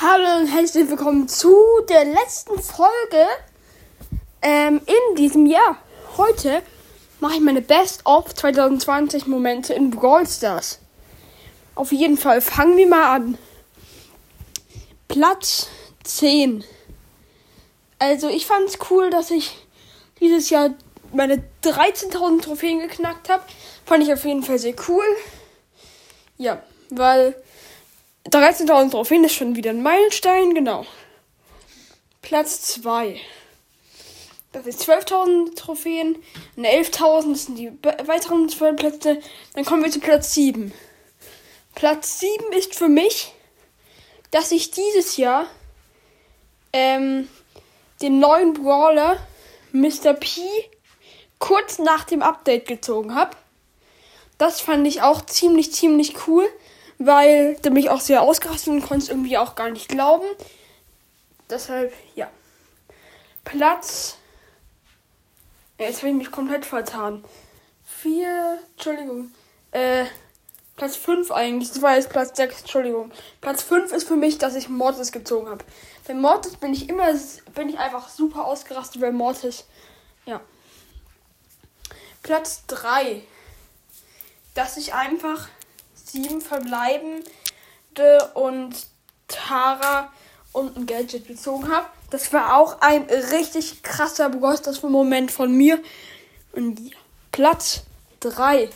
Hallo und herzlich willkommen zu der letzten Folge ähm, in diesem Jahr. Heute mache ich meine Best of 2020 Momente in Brawl Stars. Auf jeden Fall fangen wir mal an. Platz 10. Also ich fand es cool, dass ich dieses Jahr meine 13.000 Trophäen geknackt habe. Fand ich auf jeden Fall sehr cool. Ja, weil 13.000 Trophäen ist schon wieder ein Meilenstein, genau. Platz 2. Das ist 12.000 Trophäen. Und 11.000 sind die weiteren 12 Plätze. Dann kommen wir zu Platz 7. Platz 7 ist für mich, dass ich dieses Jahr ähm, den neuen Brawler Mr. P kurz nach dem Update gezogen habe. Das fand ich auch ziemlich, ziemlich cool weil der mich auch sehr ausgerastet und konnte es irgendwie auch gar nicht glauben. Deshalb, ja. Platz. Jetzt habe ich mich komplett vertan. Vier, Entschuldigung. Äh, Platz 5 eigentlich. Das war jetzt Platz 6, Entschuldigung. Platz 5 ist für mich, dass ich Mortis gezogen habe. Bei Mortis bin ich immer, bin ich einfach super ausgerastet bei Mortis. Ja. Platz 3. Dass ich einfach sieben verbleibende und Tara und ein Gadget bezogen habe. Das war auch ein richtig krasser Moment von mir. Und Platz 3.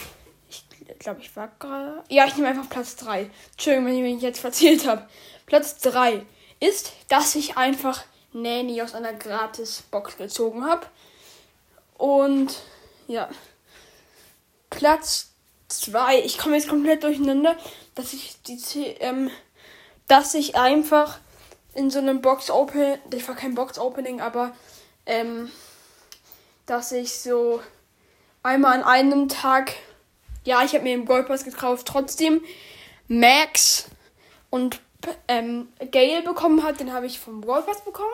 Ich glaube, ich war gerade. Ja, ich nehme einfach Platz 3. Entschuldigung, wenn ich mich jetzt verzählt habe. Platz 3 ist, dass ich einfach Nanny aus einer Gratis-Box gezogen habe. Und ja. Platz 2. Ich komme jetzt komplett durcheinander, dass ich die ähm, dass ich einfach in so einem Box Open, das war kein Box Opening, aber ähm, dass ich so einmal an einem Tag, ja, ich habe mir einen Gold Pass gekauft, trotzdem Max und ähm, Gale bekommen hat, den habe ich vom Gold Pass bekommen.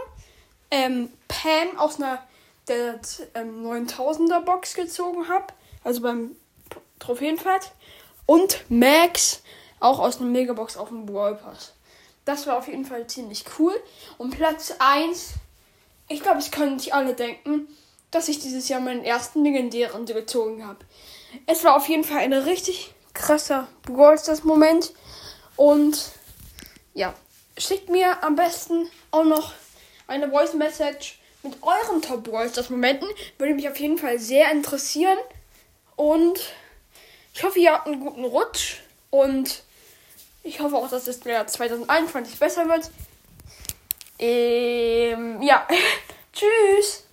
Ähm, Pam aus einer der ähm, 9000er Box gezogen habe, also beim Trophäenfahrt. Und Max auch aus einer Megabox auf dem Brawl Pass. Das war auf jeden Fall ziemlich cool. Und Platz 1, ich glaube, es können sich alle denken, dass ich dieses Jahr meinen ersten legendären gezogen habe. Es war auf jeden Fall ein richtig krasser Brawl Stars Moment. Und ja, schickt mir am besten auch noch eine Voice Message mit euren Top Brawl Stars Momenten. Würde mich auf jeden Fall sehr interessieren. Und ich hoffe, ihr habt einen guten Rutsch und ich hoffe auch, dass das Jahr 2021 besser wird. Ähm, ja, tschüss.